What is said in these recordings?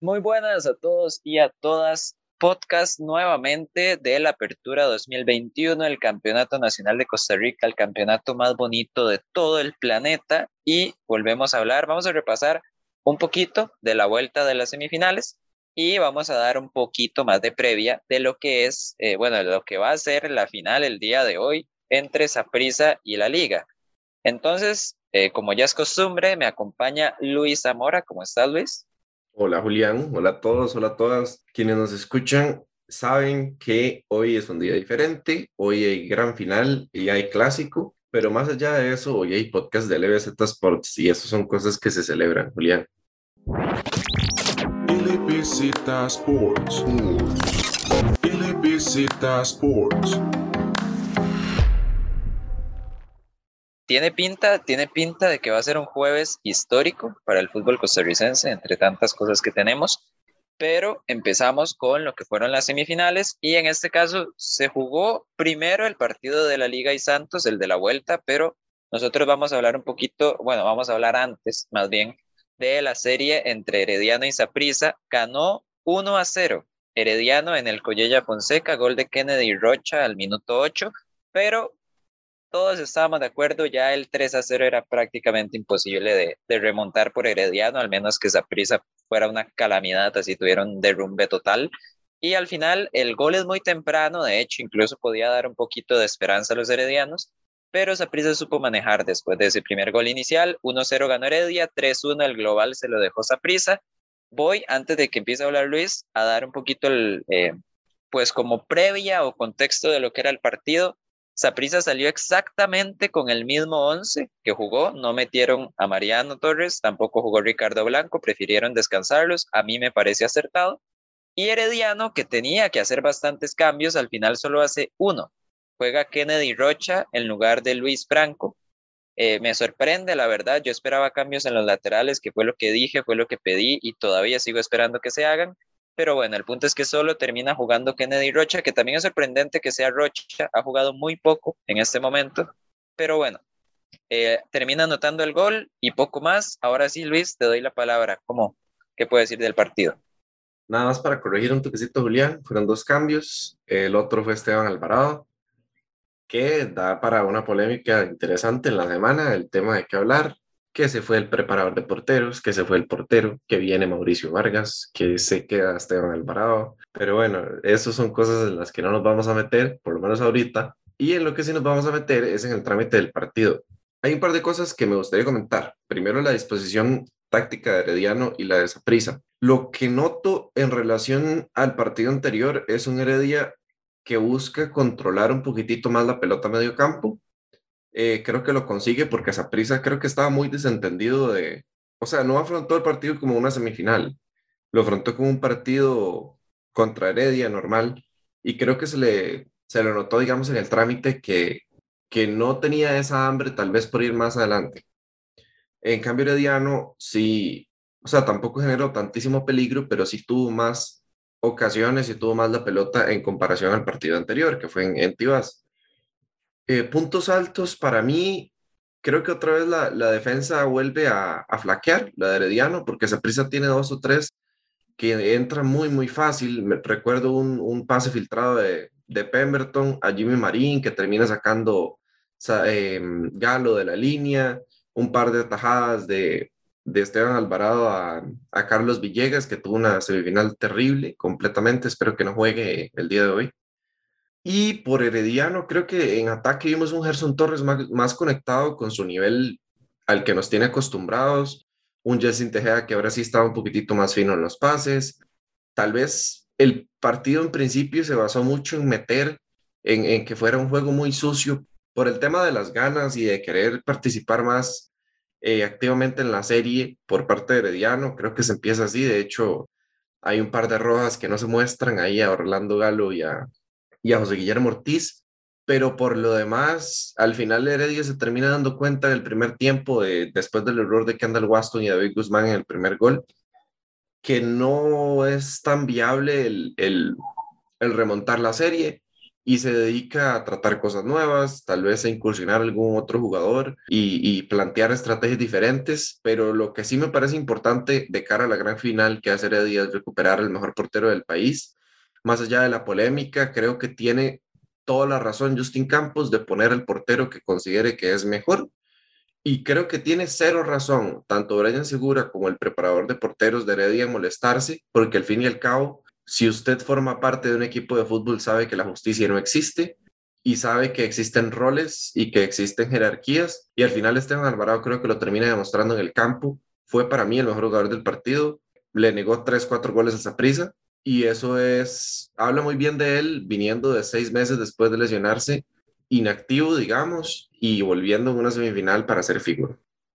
Muy buenas a todos y a todas. Podcast nuevamente de la Apertura 2021, el Campeonato Nacional de Costa Rica, el campeonato más bonito de todo el planeta. Y volvemos a hablar, vamos a repasar un poquito de la vuelta de las semifinales y vamos a dar un poquito más de previa de lo que es, eh, bueno, de lo que va a ser la final el día de hoy entre Saprissa y la Liga. Entonces, eh, como ya es costumbre, me acompaña Luis Zamora. ¿Cómo estás, Luis? Hola Julián, hola a todos, hola a todas. Quienes nos escuchan saben que hoy es un día diferente, hoy hay gran final y hay clásico, pero más allá de eso, hoy hay podcast de LBZ Sports y eso son cosas que se celebran, Julián. LBZ Sports. LBZ Sports. Tiene pinta, tiene pinta de que va a ser un jueves histórico para el fútbol costarricense, entre tantas cosas que tenemos. Pero empezamos con lo que fueron las semifinales y en este caso se jugó primero el partido de la Liga y Santos, el de la vuelta, pero nosotros vamos a hablar un poquito, bueno, vamos a hablar antes más bien de la serie entre Herediano y Saprissa. Ganó 1 a 0 Herediano en el Collella Fonseca, gol de Kennedy Rocha al minuto 8, pero todos estábamos de acuerdo, ya el 3 a 0 era prácticamente imposible de, remontar por Herediano, al menos que prisa fuera una calamidad, así tuvieron derrumbe total. Y al final el gol es muy temprano, de hecho incluso podía dar un poquito de esperanza a los heredianos, pero Saprissa supo manejar después de ese primer gol inicial. 1-0 ganó Heredia, 3-1 el global se lo dejó Saprissa. Voy, antes de que empiece a hablar Luis, a dar un poquito el, eh, pues como previa o contexto de lo que era el partido. Saprissa salió exactamente con el mismo 11 que jugó, no metieron a Mariano Torres, tampoco jugó Ricardo Blanco, prefirieron descansarlos, a mí me parece acertado. Y Herediano, que tenía que hacer bastantes cambios, al final solo hace uno. Juega Kennedy Rocha en lugar de Luis Franco. Eh, me sorprende, la verdad, yo esperaba cambios en los laterales, que fue lo que dije, fue lo que pedí y todavía sigo esperando que se hagan. Pero bueno, el punto es que solo termina jugando Kennedy Rocha, que también es sorprendente que sea Rocha, ha jugado muy poco en este momento. Pero bueno, eh, termina anotando el gol y poco más. Ahora sí, Luis, te doy la palabra. ¿Cómo? ¿Qué puedes decir del partido? Nada más para corregir un toquecito, Julián. Fueron dos cambios. El otro fue Esteban Alvarado, que da para una polémica interesante en la semana, el tema de qué hablar que se fue el preparador de porteros, que se fue el portero, que viene Mauricio Vargas, que se queda Esteban Alvarado. Pero bueno, eso son cosas en las que no nos vamos a meter, por lo menos ahorita. Y en lo que sí nos vamos a meter es en el trámite del partido. Hay un par de cosas que me gustaría comentar. Primero, la disposición táctica de Herediano y la de Saprisa. Lo que noto en relación al partido anterior es un Heredia que busca controlar un poquitito más la pelota a medio campo eh, creo que lo consigue porque prisa creo que estaba muy desentendido de, o sea, no afrontó el partido como una semifinal, lo afrontó como un partido contra Heredia normal y creo que se le, se le notó, digamos, en el trámite que, que no tenía esa hambre tal vez por ir más adelante. En cambio, Herediano sí, o sea, tampoco generó tantísimo peligro, pero sí tuvo más ocasiones y tuvo más la pelota en comparación al partido anterior, que fue en, en. Eh, puntos altos para mí, creo que otra vez la, defensa vuelve a, flaquear, la de Herediano, porque esa prisa tiene dos o tres que entran muy, muy fácil. Recuerdo un, pase filtrado de, Pemberton a Jimmy Marín que termina sacando eh, Galo de la línea, un par de atajadas de, Esteban Alvarado a, Carlos Villegas, que tuvo una semifinal terrible completamente. Espero que no juegue el día de hoy. Y por Herediano, creo que en ataque vimos un Gerson Torres más, más conectado con su nivel al que nos tiene acostumbrados. Un Jessin Tejeda que ahora sí estaba un poquitito más fino en los pases. Tal vez el partido en principio se basó mucho en meter, en, que fuera un juego muy sucio por el tema de las ganas y de querer participar más eh, activamente en la serie por parte de Herediano. Creo que se empieza así. De hecho, hay un par de rojas que no se muestran ahí a Orlando Galo y a, y a José Guillermo Ortiz, pero por lo demás, al final Heredia se termina dando cuenta del primer tiempo, de, después del error de Kendall Waston y David Guzmán en el primer gol, que no es tan viable el, el, el remontar la serie y se dedica a tratar cosas nuevas, tal vez a incursionar algún otro jugador y, plantear estrategias diferentes, pero lo que sí me parece importante de cara a la gran final que hace Heredia es recuperar el mejor portero del país. Más allá de la polémica, creo que tiene toda la razón Justin Campos de poner el portero que considere que es mejor. Y creo que tiene cero razón, tanto Brian Segura como el preparador de porteros de Heredia molestarse, porque al fin y al cabo si usted forma parte de un equipo de fútbol, sabe que la justicia no existe y sabe que existen roles y que existen jerarquías. Y al final Esteban Alvarado creo que lo termina demostrando en el campo. Fue para mí el mejor jugador del partido. Le negó tres, cuatro goles a Saprisa. Y eso es, habla muy bien de él viniendo de seis meses después de lesionarse, inactivo, digamos, y volviendo en una semifinal para ser figura.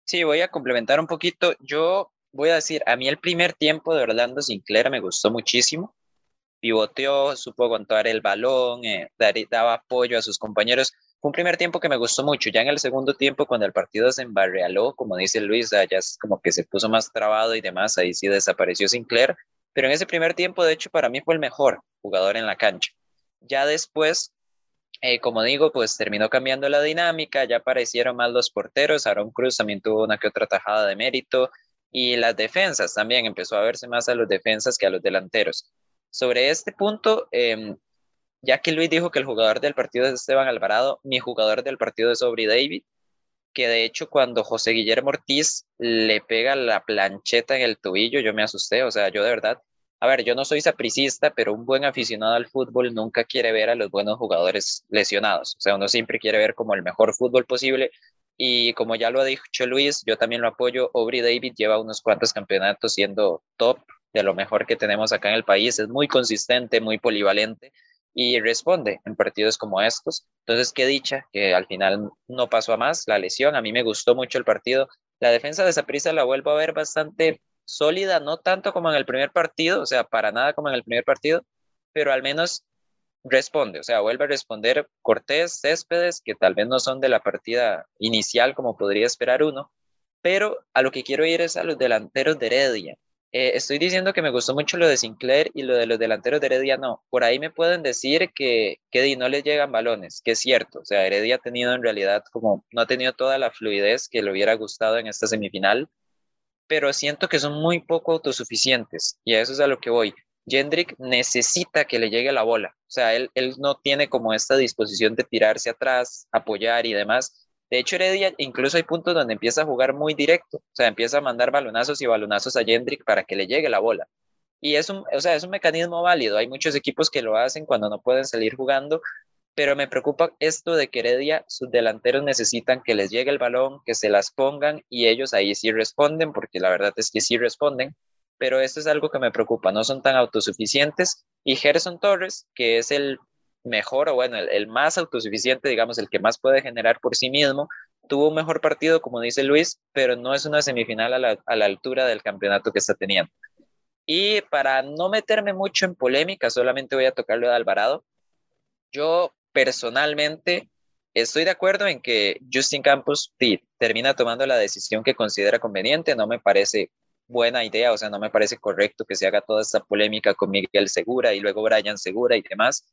Sí, voy a complementar un poquito. Yo voy a decir, a mí el primer tiempo de Orlando Sinclair me gustó muchísimo pivoteó, supo aguantar el balón, eh, daba apoyo a sus compañeros. Fue un primer tiempo que me gustó mucho. Ya en el segundo tiempo, cuando el partido se embarrealó, como dice Luis, ya es como que se puso más trabado y demás, ahí sí desapareció Sinclair. Pero en ese primer tiempo, de hecho, para mí fue el mejor jugador en la cancha. Ya después, eh, como digo, pues terminó cambiando la dinámica, ya aparecieron más los porteros, Aaron Cruz también tuvo una que otra tajada de mérito, y las defensas también, empezó a verse más a los defensas que a los delanteros. Sobre este punto, em, ya que Luis dijo que el jugador del partido es Esteban Alvarado, mi jugador del partido es Aubrey David, que de hecho cuando José Guillermo Ortiz le pega la plancheta en el tobillo, yo me asusté, o sea, yo de verdad, a ver, yo no soy sapricista, pero un buen aficionado al fútbol nunca quiere ver a los buenos jugadores lesionados, o sea, uno siempre quiere ver como el mejor fútbol posible. Y como ya lo ha dicho Luis, yo también lo apoyo. Aubrey David lleva unos cuantos campeonatos siendo top de lo mejor que tenemos acá en el país. Es muy consistente, muy polivalente y responde en partidos como estos. Entonces, qué dicha que al final no pasó a más la lesión. A mí me gustó mucho el partido. La defensa de Saprissa la vuelvo a ver bastante sólida, no tanto como en el primer partido, o sea, para nada como en el primer partido, pero al menos responde, o sea, vuelve a responder Cortés, Céspedes, que tal vez no son de la partida inicial como podría esperar uno, pero a lo que quiero ir es a los delanteros de Heredia. Eh, estoy diciendo que me gustó mucho lo de Sinclair y lo de los delanteros de Heredia no. Por ahí me pueden decir que, que no le llegan balones, que es cierto. O sea, Heredia ha tenido en realidad como, no ha tenido toda la fluidez que le hubiera gustado en esta semifinal, pero siento que son muy poco autosuficientes y a eso es a lo que voy. Jendrik necesita que le llegue la bola. O sea, él, él no tiene como esta disposición de tirarse atrás, apoyar y demás de hecho, Heredia incluso hay puntos donde empieza a jugar muy directo, o sea, empieza a mandar balonazos y balonazos a Jendrik para que le llegue la bola. Y es un, o sea, es un mecanismo válido. Hay muchos equipos que lo hacen cuando no pueden salir jugando, pero me preocupa esto de que Heredia, sus delanteros necesitan que les llegue el balón, que se las pongan y ellos ahí sí responden, porque la verdad es que sí responden, pero esto es algo que me preocupa, no son tan autosuficientes. Y Gerson Torres, que es el mejor o bueno, el, más autosuficiente, digamos, el que más puede generar por sí mismo, tuvo un mejor partido, como dice Luis, pero no es una semifinal a la, a la altura del campeonato que está teniendo. Y para no meterme mucho en polémica, solamente voy a tocarlo de Alvarado. Yo personalmente estoy de acuerdo en que Justin Campos termina tomando la decisión que considera conveniente. No me parece buena idea, o sea, no me parece correcto que se haga toda esta polémica con Miguel Segura y luego Brian Segura y demás.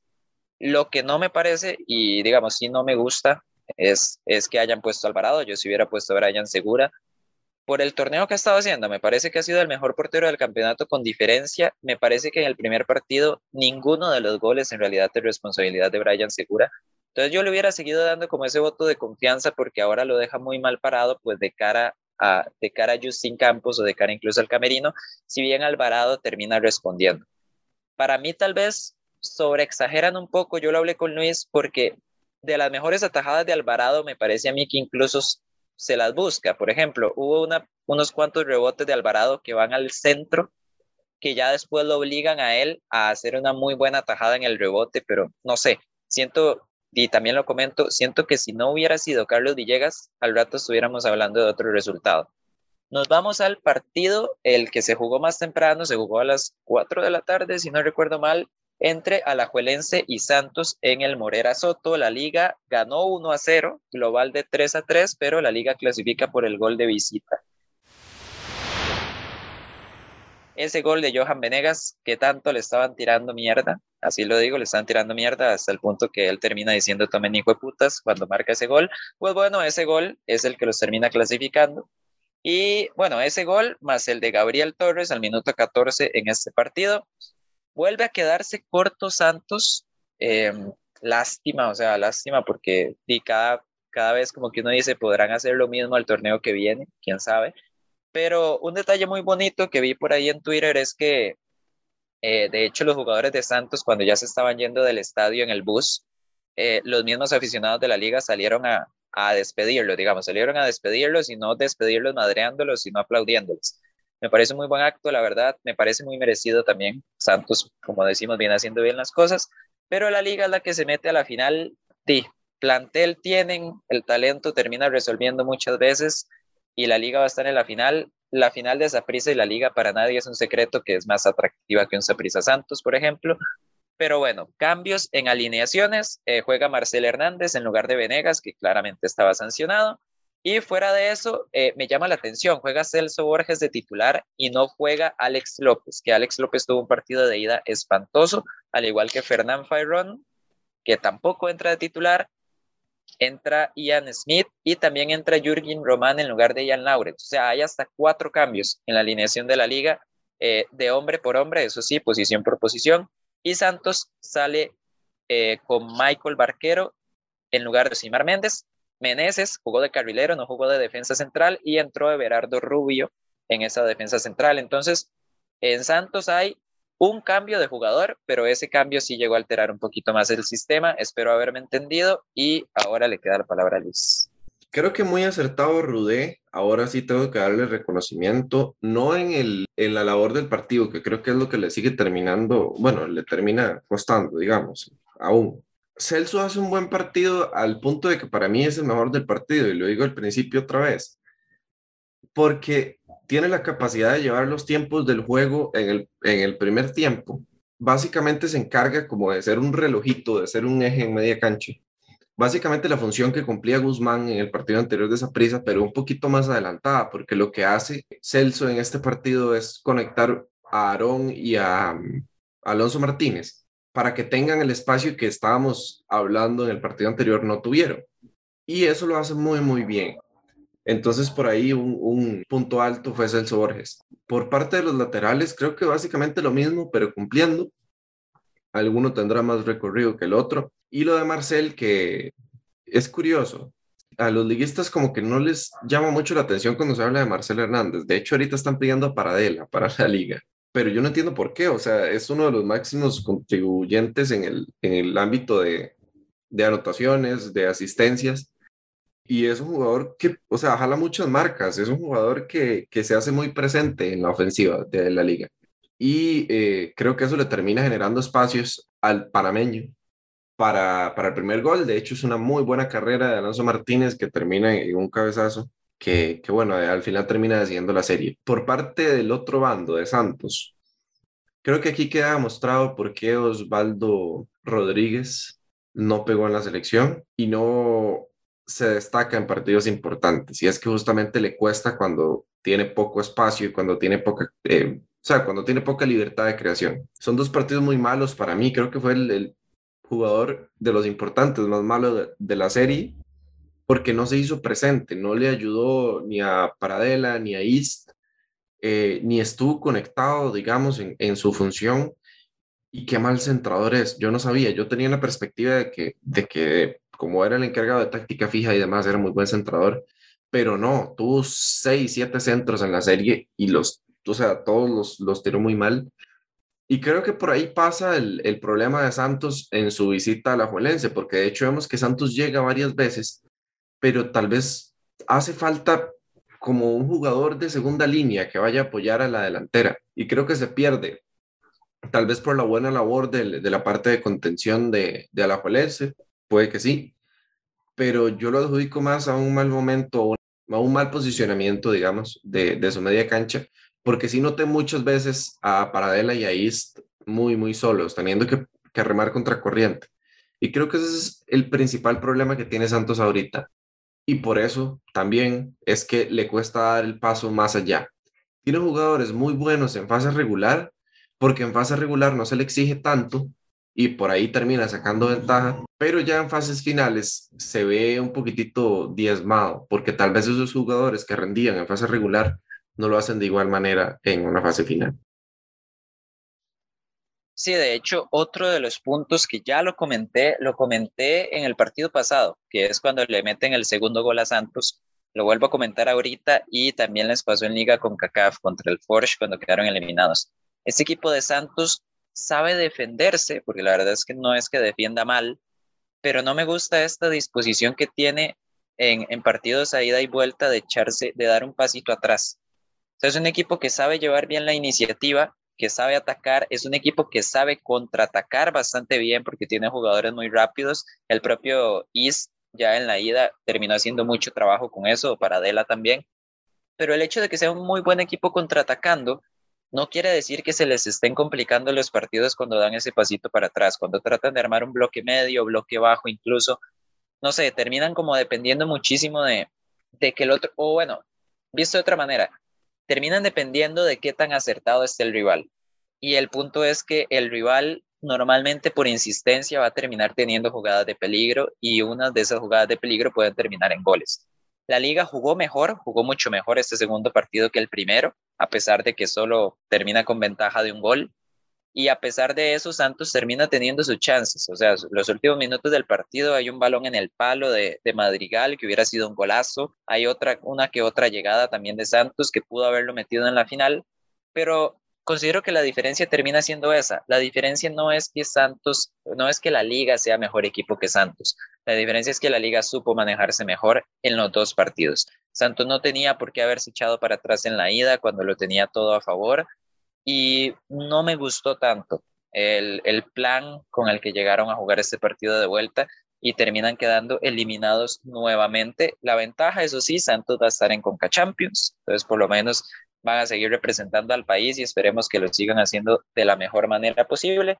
Lo que no me parece, y digamos, si no me gusta, es, es que hayan puesto Alvarado. Yo si hubiera puesto a Brian Segura. Por el torneo que ha estado haciendo, me parece que ha sido el mejor portero del campeonato con diferencia. Me parece que en el primer partido ninguno de los goles en realidad es responsabilidad de Brian Segura. Entonces yo le hubiera seguido dando como ese voto de confianza porque ahora lo deja muy mal parado, pues de cara a, de cara a Justin Campos o de cara incluso al Camerino, si bien Alvarado termina respondiendo. Para mí tal vez sobreexageran un poco, yo lo hablé con Luis, porque de las mejores atajadas de Alvarado me parece a mí que incluso se las busca. Por ejemplo, hubo unos cuantos rebotes de Alvarado que van al centro, que ya después lo obligan a él a hacer una muy buena atajada en el rebote, pero no sé, siento, y también lo comento, siento que si no hubiera sido Carlos Villegas, al rato estuviéramos hablando de otro resultado. Nos vamos al partido, el que se jugó más temprano, se jugó a las 4 de la tarde, si no recuerdo mal, entre Alajuelense y Santos en el Morera Soto. La liga ganó 1 a 0, global de 3 a 3, pero la liga clasifica por el gol de visita. Ese gol de Johan Venegas, que tanto le estaban tirando mierda así lo digo, le están tirando mierda hasta el punto que él termina diciendo tomen hijo de putas cuando marca ese gol. Pues bueno, ese gol es el que los termina clasificando. Y bueno, ese gol más el de Gabriel Torres al minuto 14 en este partido, vuelve a quedarse corto Santos. Em, lástima, o sea, lástima porque y cada, cada vez como que uno dice podrán hacer lo mismo al torneo que viene, quién sabe. Pero un detalle muy bonito que vi por ahí en Twitter es que, eh, de hecho, los jugadores de Santos, cuando ya se estaban yendo del estadio en el bus, eh, los mismos aficionados de la liga salieron a, a despedirlos, digamos, salieron a despedirlos y no despedirlos madreándolos, sino aplaudiéndolos. Me parece muy buen acto, la verdad, me parece muy merecido también. Santos, como decimos, viene haciendo bien las cosas, pero la liga es la que se mete a la final. Sí, plantel tienen, el talento termina resolviendo muchas veces y la liga va a estar en la final. La final de Saprissa y la liga para nadie es un secreto que es más atractiva que un Saprissa Santos, por ejemplo. Pero bueno, cambios en alineaciones. Eh, juega Marcel Hernández en lugar de Venegas, que claramente estaba sancionado. Y fuera de eso, eh, me llama la atención, juega Celso Borges de titular y no juega Alex López, que Alex López tuvo un partido de ida espantoso, al igual que Fernán Fayron, que tampoco entra de titular. Entra Ian Smith y también entra Jürgen Román en lugar de Ian Lauret. O sea, hay hasta cuatro cambios en la alineación de la liga, eh, de hombre por hombre, eso sí, posición por posición. Y Santos sale eh, con Michael Barquero en lugar de Simar Méndez Meneses jugó de carrilero, no jugó de defensa central y entró Everardo Rubio en esa defensa central. Entonces, en Santos hay un cambio de jugador, pero ese cambio sí llegó a alterar un poquito más el sistema. Espero haberme entendido y ahora le queda la palabra a Luis. Creo que muy acertado Rudé. Ahora sí tengo que darle reconocimiento, no en, el, en la labor del partido, que creo que es lo que le sigue terminando, bueno, le termina costando, digamos, aún. Celso hace un buen partido al punto de que para mí es el mejor del partido, y lo digo al principio otra vez, porque tiene la capacidad de llevar los tiempos del juego en el, en el primer tiempo. Básicamente se encarga como de ser un relojito, de ser un eje en media cancha. Básicamente la función que cumplía Guzmán en el partido anterior de esa prisa, pero un poquito más adelantada, porque lo que hace Celso en este partido es conectar a Aarón y a um, Alonso Martínez para que tengan el espacio que estábamos hablando en el partido anterior no tuvieron. Y eso lo hace muy, muy bien. Entonces, por ahí un, punto alto fue Celso Borges. Por parte de los laterales, creo que básicamente lo mismo, pero cumpliendo. Alguno tendrá más recorrido que el otro. Y lo de Marcel, que es curioso. A los liguistas como que no les llama mucho la atención cuando se habla de Marcel Hernández. De hecho, ahorita están pidiendo a Paradela para la liga pero yo no entiendo por qué, o sea, es uno de los máximos contribuyentes en el, en el ámbito de, de anotaciones, de asistencias, y es un jugador que, o sea, jala muchas marcas, es un jugador que, que se hace muy presente en la ofensiva de la liga. Y eh, creo que eso le termina generando espacios al panameño para, para el primer gol. De hecho, es una muy buena carrera de Alonso Martínez que termina en un cabezazo que, bueno, al final termina decidiendo la serie. Por parte del otro bando de Santos, creo que aquí queda demostrado por qué Osvaldo Rodríguez no pegó en la selección y no se destaca en partidos importantes. Y es que justamente le cuesta cuando tiene poco espacio y cuando tiene poca, eh, o sea, cuando tiene poca libertad de creación. Son dos partidos muy malos para mí. Creo que fue el, jugador de los importantes más malo de la serie porque no se hizo presente, no le ayudó ni a Paradela ni a East, eh, ni estuvo conectado, digamos, en, su función. Y qué mal centrador es. Yo no sabía, yo tenía la perspectiva de que, de que como era el encargado de táctica fija y demás, era muy buen centrador, pero no, tuvo seis, siete centros en la serie y los, o sea, todos los, los tiró muy mal. Y creo que por ahí pasa el, el problema de Santos en su visita a la Juelense, porque de hecho vemos que Santos llega varias veces pero tal vez hace falta como un jugador de segunda línea que vaya a apoyar a la delantera. Y creo que se pierde, tal vez por la buena labor de, la parte de contención de, de Alajuelense, puede que sí, pero yo lo adjudico más a un mal momento, a un mal posicionamiento, digamos, de, de su media cancha, porque sí noté muchas veces a Paradela y a East muy, muy solos, teniendo que, que remar contra corriente. Y creo que ese es el principal problema que tiene Santos ahorita y por eso también es que le cuesta dar el paso más allá. Tiene jugadores muy buenos en fase regular, porque en fase regular no se le exige tanto y por ahí termina sacando ventaja, pero ya en fases finales se ve un poquitito diezmado, porque tal vez esos jugadores que rendían en fase regular no lo hacen de igual manera en una fase final. Sí, de hecho, otro de los puntos que ya lo comenté, lo comenté en el partido pasado, que es cuando le meten el segundo gol a Santos. Lo vuelvo a comentar ahorita y también les pasó en liga con CACAF contra el Forge cuando quedaron eliminados. Este equipo de Santos sabe defenderse, porque la verdad es que no es que defienda mal, pero no me gusta esta disposición que tiene en, en partidos a ida y vuelta de echarse, de dar un pasito atrás. Entonces, es un equipo que sabe llevar bien la iniciativa, que sabe atacar, es un equipo que sabe contraatacar bastante bien porque tiene jugadores muy rápidos. El propio Is ya en la ida terminó haciendo mucho trabajo con eso, para Dela también. Pero el hecho de que sea un muy buen equipo contraatacando no quiere decir que se les estén complicando los partidos cuando dan ese pasito para atrás, cuando tratan de armar un bloque medio, bloque bajo incluso, no sé, terminan como dependiendo muchísimo de, de que el otro, o bueno, visto de otra manera, terminan dependiendo de qué tan acertado esté el rival. Y el punto es que el rival normalmente por insistencia va a terminar teniendo jugadas de peligro y unas de esas jugadas de peligro pueden terminar en goles. La liga jugó mejor, jugó mucho mejor este segundo partido que el primero, a pesar de que solo termina con ventaja de un gol. Y a pesar de eso, Santos termina teniendo sus chances. O sea, los últimos minutos del partido hay un balón en el palo de, de Madrigal que hubiera sido un golazo. Hay otra, una que otra llegada también de Santos que pudo haberlo metido en la final. Pero considero que la diferencia termina siendo esa. La diferencia no es que Santos, no es que la liga sea mejor equipo que Santos. La diferencia es que la liga supo manejarse mejor en los dos partidos. Santos no tenía por qué haberse echado para atrás en la ida cuando lo tenía todo a favor y no me gustó tanto el, el, plan con el que llegaron a jugar este partido de vuelta y terminan quedando eliminados nuevamente. La ventaja, eso sí, Santos va a estar en Conca Champions, entonces por lo menos van a seguir representando al país y esperemos que lo sigan haciendo de la mejor manera posible.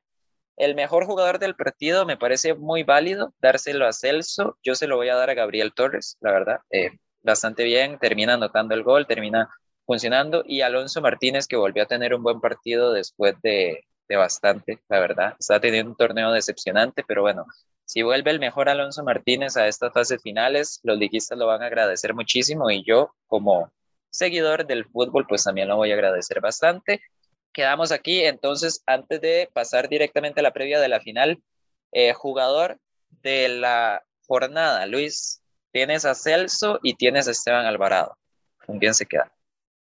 El mejor jugador del partido me parece muy válido dárselo a Celso. Yo se lo voy a dar a Gabriel Torres, la verdad. Eh, bastante bien, termina anotando el gol, termina funcionando y Alonso Martínez que volvió a tener un buen partido después de, de bastante, la verdad. Está teniendo un torneo decepcionante, pero bueno, si vuelve el mejor Alonso Martínez a estas fases finales, los liguistas lo van a agradecer muchísimo y yo como seguidor del fútbol pues también lo voy a agradecer bastante. Quedamos aquí, entonces antes de pasar directamente a la previa de la final, eh, jugador de la jornada, Luis, tienes a Celso y tienes a Esteban Alvarado. ¿Con quién se queda?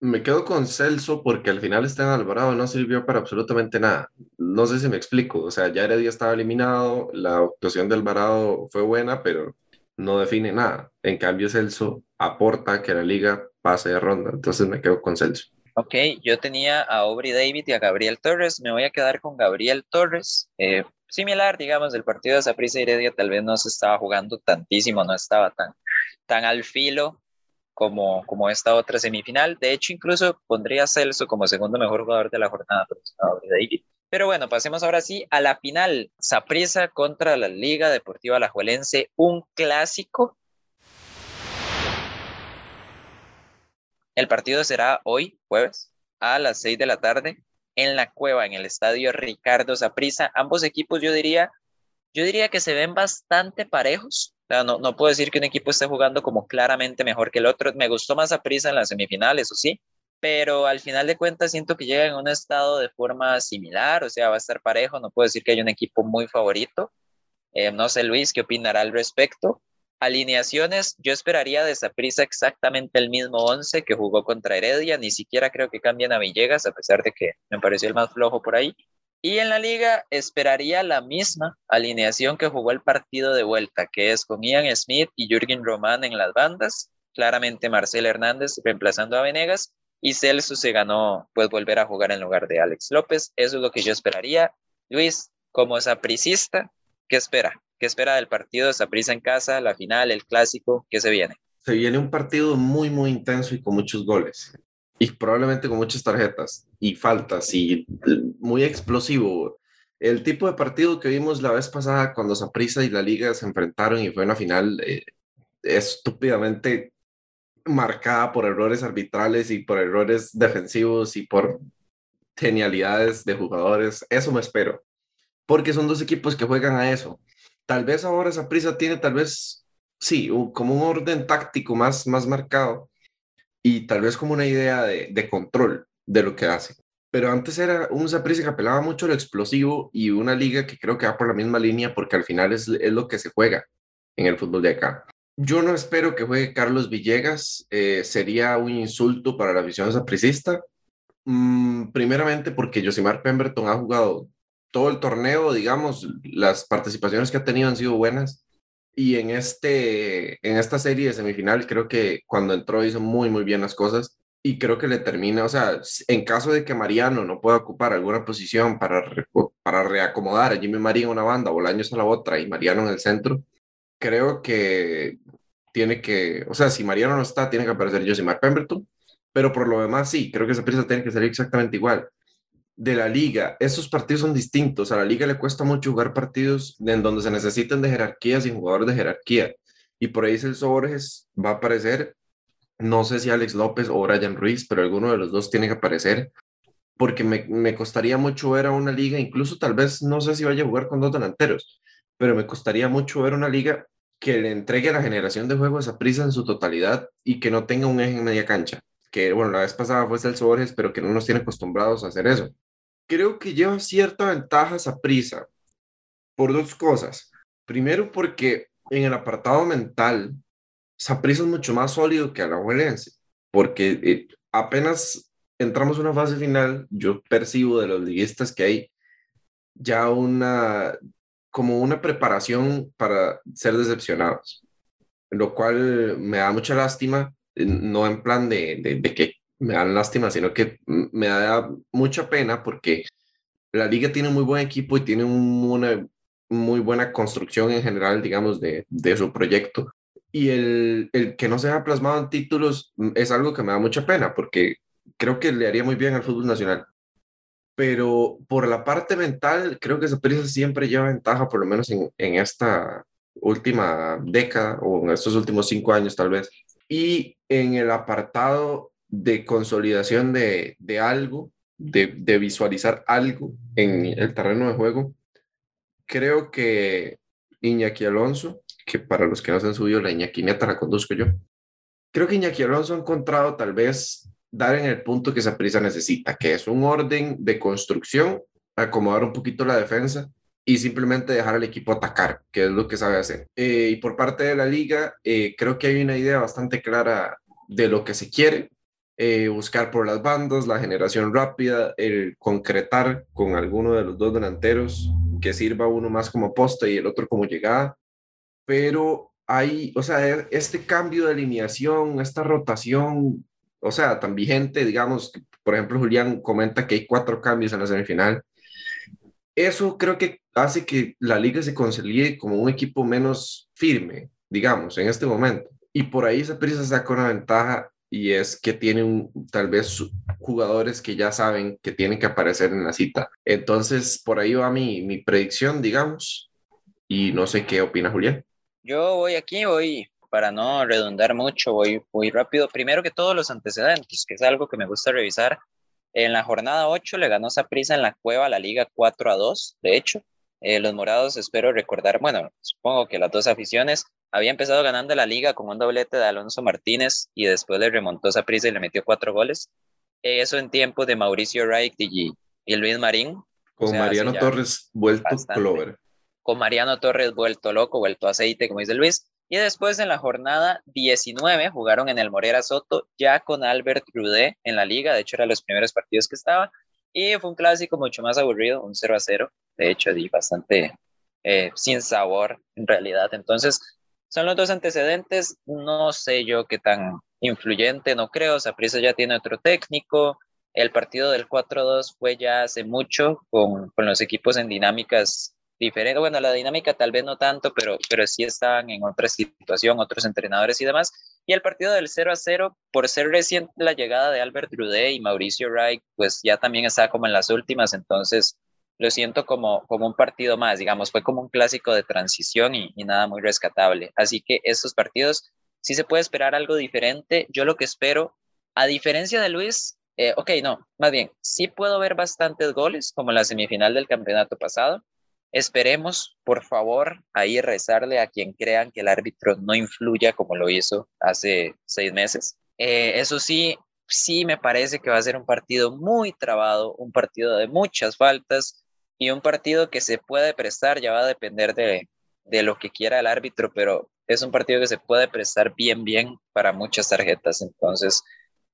Me quedo con Celso porque al final Esteban Alvarado no sirvió para absolutamente nada. No sé si me explico. O sea, ya Heredia estaba eliminado, la actuación de Alvarado fue buena, pero no define nada. En cambio, Celso aporta que la liga pase de ronda. Entonces me quedo con Celso. Ok, yo tenía a Aubrey David y a Gabriel Torres. Me voy a quedar con Gabriel Torres. Eh, similar, digamos, del partido de Saprissa Heredia, tal vez no se estaba jugando tantísimo, no estaba tan, tan al filo como, como esta otra semifinal. De hecho, incluso pondría a Celso como segundo mejor jugador de la jornada, pero bueno, pasemos ahora sí a la final. Saprissa contra la Liga Deportiva Alajuelense, un clásico. El partido será hoy, jueves, a las 6 de la tarde, en la cueva, en el estadio Ricardo Saprissa. Ambos equipos, yo diría, yo diría que se ven bastante parejos no, puedo decir que un equipo esté jugando como claramente mejor que el otro. Me gustó más a prisa en las semifinales, eso sí, pero al final de cuentas siento que llega en un estado de forma similar, o sea, va a estar parejo. No puedo decir que hay un equipo muy favorito. Eh, no sé, Luis, ¿qué opinará al respecto? Alineaciones, yo esperaría de prisa exactamente el mismo 11 que jugó contra Heredia, ni siquiera creo que cambien a Villegas, a pesar de que me pareció el más flojo por ahí. Y en la liga esperaría la misma alineación que jugó el partido de vuelta, que es con Ian Smith y Jürgen Román en las bandas, claramente Marcel Hernández reemplazando a Venegas y Celso se ganó pues volver a jugar en lugar de Alex López. Eso es lo que yo esperaría. Luis, como sapricista, ¿qué espera? ¿Qué espera del partido Saprissa en casa, la final, el clásico? ¿Qué se viene? Se viene un partido muy, muy intenso y con muchos goles y probablemente con muchas tarjetas y faltas y muy explosivo. El tipo de partido que vimos la vez pasada cuando Saprissa y la Liga se enfrentaron y fue una final eh, estúpidamente marcada por errores arbitrales y por errores defensivos y por genialidades de jugadores. Eso me espero. porque son dos equipos que juegan a eso. Tal vez ahora esa prisa tiene, tal vez, sí, como un orden táctico más, más marcado y tal vez como una idea de, control de lo que hace. Pero antes era un prisa que apelaba mucho a lo explosivo y una liga que creo que va por la misma línea porque al final es, es lo que se juega en el fútbol de acá. Yo no espero que juegue Carlos Villegas, eh, sería un insulto para la afición sapricista. Mm, primeramente porque Josimar Pemberton ha jugado todo el torneo, digamos, las participaciones que ha tenido han sido buenas. Y en, este, en esta serie de semifinal creo que cuando entró hizo muy, muy bien las cosas y creo que le termina, o sea, en caso de que Mariano no pueda ocupar alguna posición para, para reacomodar a Jimmy María en una banda, Bolaños a la otra y Mariano en el centro, creo que tiene que, o sea, si Mariano no está, tiene que aparecer Josimar Pemberton, pero por lo demás sí, creo que esa prisa tiene que salir exactamente igual. De la liga, esos partidos son distintos. A la liga le cuesta mucho jugar partidos en donde se necesitan de jerarquías y jugadores de jerarquía. Y por ahí Celso Borges va a aparecer, no sé si Alex López o Brian Ruiz, pero alguno de los dos tiene que aparecer, porque me, me costaría mucho ver a una liga, incluso tal vez no sé si vaya a jugar con dos delanteros, pero me costaría mucho ver una liga que le entregue la generación de juegos a prisa en su totalidad y que no tenga un eje en media cancha. Que bueno, la vez pasada fue Celso Borges, pero que no nos tiene acostumbrados a hacer eso. Creo que lleva cierta ventaja a prisa por dos cosas. Primero, porque en el apartado mental, Saprissa es mucho más sólido que Alajuelense, porque eh, apenas entramos a una fase final, yo percibo de los liguistas que hay ya una como una preparación para ser decepcionados, lo cual me da mucha lástima, no en plan de, de, que me dan lástima, sino que me da mucha pena porque la liga tiene muy buen equipo y tiene una muy buena construcción en general, digamos, de, de su proyecto. Y el, el, que no se haya plasmado en títulos es algo que me da mucha pena porque creo que le haría muy bien al fútbol nacional pero por la parte mental, creo que Saprissa siempre lleva ventaja, por lo menos en, en, esta última década o en estos últimos cinco años tal vez. Y en el apartado de consolidación de, de algo, de, de, visualizar algo en el terreno de juego, creo que Iñaki Alonso, que para los que no se han subido la Iñaki Neta la conduzco yo, creo que Iñaki Alonso ha encontrado tal vez dar en el punto que esa prisa necesita, que es un orden de construcción, acomodar un poquito la defensa y simplemente dejar al equipo atacar, que es lo que sabe hacer. Eh, y por parte de la liga, eh, creo que hay una idea bastante clara de lo que se quiere, eh, buscar por las bandas, la generación rápida, el concretar con alguno de los dos delanteros, que sirva uno más como poste y el otro como llegada, pero hay, o sea, este cambio de alineación, esta rotación o sea, tan vigente, digamos, por ejemplo, Julián comenta que hay cuatro cambios en la semifinal. Eso creo que hace que la liga se consolide como un equipo menos firme, digamos, en este momento. Y por ahí esa prisa saca una ventaja y es que tiene tal vez jugadores que ya saben que tienen que aparecer en la cita. Entonces, por ahí va mi, mi predicción, digamos, y no sé qué opina Julián. Yo voy aquí, voy para no redundar mucho, voy, muy rápido. Primero que todos los antecedentes, que es algo que me gusta revisar. En la jornada 8 le ganó Saprissa en la cueva a la Liga 4 a 2, de hecho. Eh, los morados, espero recordar, bueno, supongo que las dos aficiones había empezado ganando la liga con un doblete de Alonso Martínez y después le remontó Saprissa y le metió cuatro goles. Eso en tiempo de Mauricio Wright y, y Luis Marín. Con Mariano Torres vuelto Clover. Con Mariano Torres vuelto loco, vuelto aceite, como dice Luis. Y después en la jornada 19 jugaron en el Morera Soto ya con Albert Rudé en la liga, de hecho eran los primeros partidos que estaba, y fue un clásico mucho más aburrido, un 0 a 0, de hecho, y bastante eh, sin sabor en realidad. Entonces, son los dos antecedentes, no sé yo qué tan influyente, no creo, Saprissa ya tiene otro técnico, el partido del 4-2 fue ya hace mucho con, con los equipos en dinámicas diferente. Bueno, la dinámica tal vez no tanto, pero, pero sí estaban en otra situación, otros entrenadores y demás. Y el partido del 0 a 0, por ser reciente la llegada de Albert Drude y Mauricio Wright, pues ya también está como en las últimas, entonces lo siento como, como un partido más, digamos, fue como un clásico de transición y, nada muy rescatable. Así que estos partidos sí se puede esperar algo diferente. Yo lo que espero, a diferencia de Luis, eh, ok, no, más bien, sí puedo ver bastantes goles, como la semifinal del campeonato pasado, Esperemos, por favor, ahí rezarle a quien crean que el árbitro no influya como lo hizo hace seis meses. Eh, eso sí, sí me parece que va a ser un partido muy trabado, un partido de muchas faltas y un partido que se puede prestar, ya va a depender de, de lo que quiera el árbitro, pero es un partido que se puede prestar bien, bien para muchas tarjetas. Entonces,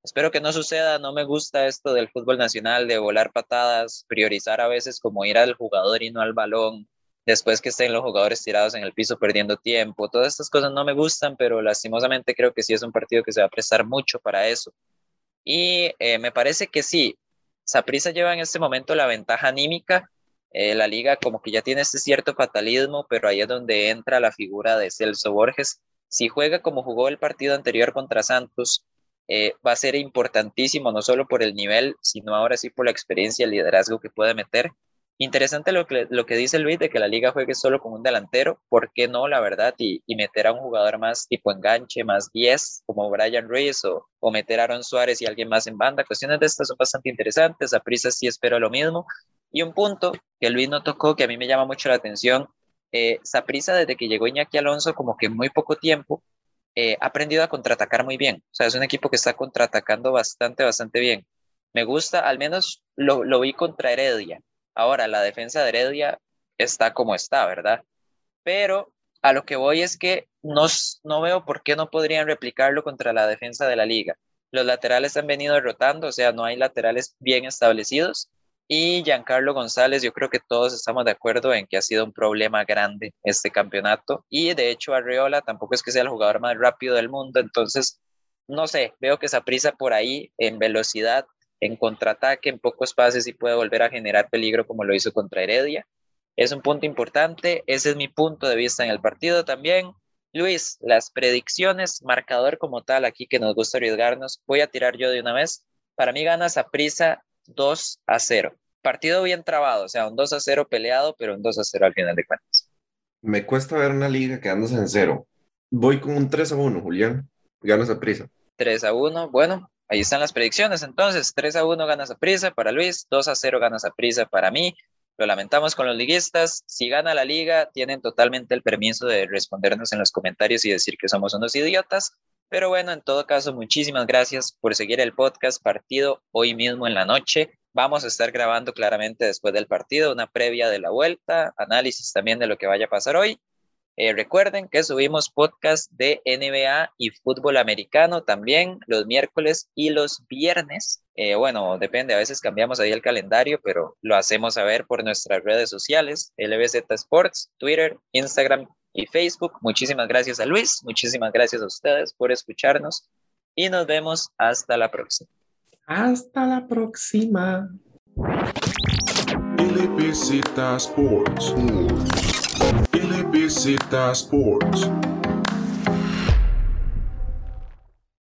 espero que no suceda. No me gusta esto del fútbol nacional, de volar patadas, priorizar a veces como ir al jugador y no al balón. Después que estén los jugadores tirados en el piso perdiendo tiempo. Todas estas cosas no me gustan, pero lastimosamente creo que sí es un partido que se va a prestar mucho para eso. Y eh, me parece que sí, Saprissa lleva en este momento la ventaja anímica eh, la liga como que ya tiene este cierto fatalismo, pero ahí es donde entra la figura de Celso Borges. Si juega como jugó el partido anterior contra Santos, eh, va a ser importantísimo, no solo por el nivel, sino ahora sí por la experiencia y el liderazgo que puede meter. Interesante lo que, lo que dice Luis de que la liga juegue solo con un delantero, ¿por qué no, la verdad? Y, meter a un jugador más tipo enganche, más 10, como Brian Ruiz, o, o meter a Aaron Suárez y alguien más en banda. Cuestiones de estas son bastante interesantes. A Prisa sí espero lo mismo. Y un punto que Luis no tocó, que a mí me llama mucho la atención, eh, Saprisa desde que llegó Iñaki Alonso, como que muy poco tiempo, eh, ha aprendido a contraatacar muy bien. O sea, es un equipo que está contraatacando bastante, bastante bien. Me gusta, al menos lo, lo vi contra Heredia. Ahora, la defensa de Heredia está como está, ¿verdad? Pero a lo que voy es que no, no veo por qué no podrían replicarlo contra la defensa de la liga. Los laterales han venido rotando, o sea, no hay laterales bien establecidos y Giancarlo González, yo creo que todos estamos de acuerdo en que ha sido un problema grande este campeonato. Y de hecho, Arreola tampoco es que sea el jugador más rápido del mundo. Entonces, no sé, veo que esa prisa por ahí en velocidad, en contraataque, en pocos pases y puede volver a generar peligro como lo hizo contra Heredia. Es un punto importante. Ese es mi punto de vista en el partido también. Luis, las predicciones, marcador como tal, aquí que nos gusta arriesgarnos, voy a tirar yo de una vez. Para mí gana prisa 2 a 0 partido bien trabado, o sea, un 2 a 0 peleado, pero un 2 a 0 al final de cuentas. Me cuesta ver una liga quedándose en cero. Voy con un 3 a 1, Julián. Ganas a prisa. 3 a 1, bueno, ahí están las predicciones. Entonces, 3 a 1 ganas a prisa para Luis, 2 a 0 ganas a prisa para mí. Lo lamentamos con los liguistas. Si gana la liga, tienen totalmente el permiso de respondernos en los comentarios y decir que somos unos idiotas. Pero bueno, en todo caso, muchísimas gracias por seguir el podcast partido hoy mismo en la noche. Vamos a estar grabando claramente después del partido una previa de la vuelta, análisis también de lo que vaya a pasar hoy. Eh, recuerden que subimos podcast de NBA y fútbol americano también los miércoles y los viernes. Eh, bueno, depende, a veces cambiamos ahí el calendario, pero lo hacemos saber por nuestras redes sociales, LBZ Sports, Twitter, Instagram y Facebook. Muchísimas gracias a Luis, muchísimas gracias a ustedes por escucharnos y nos vemos hasta la próxima. Hasta la próxima. LBZ Sports. LBZ Sports.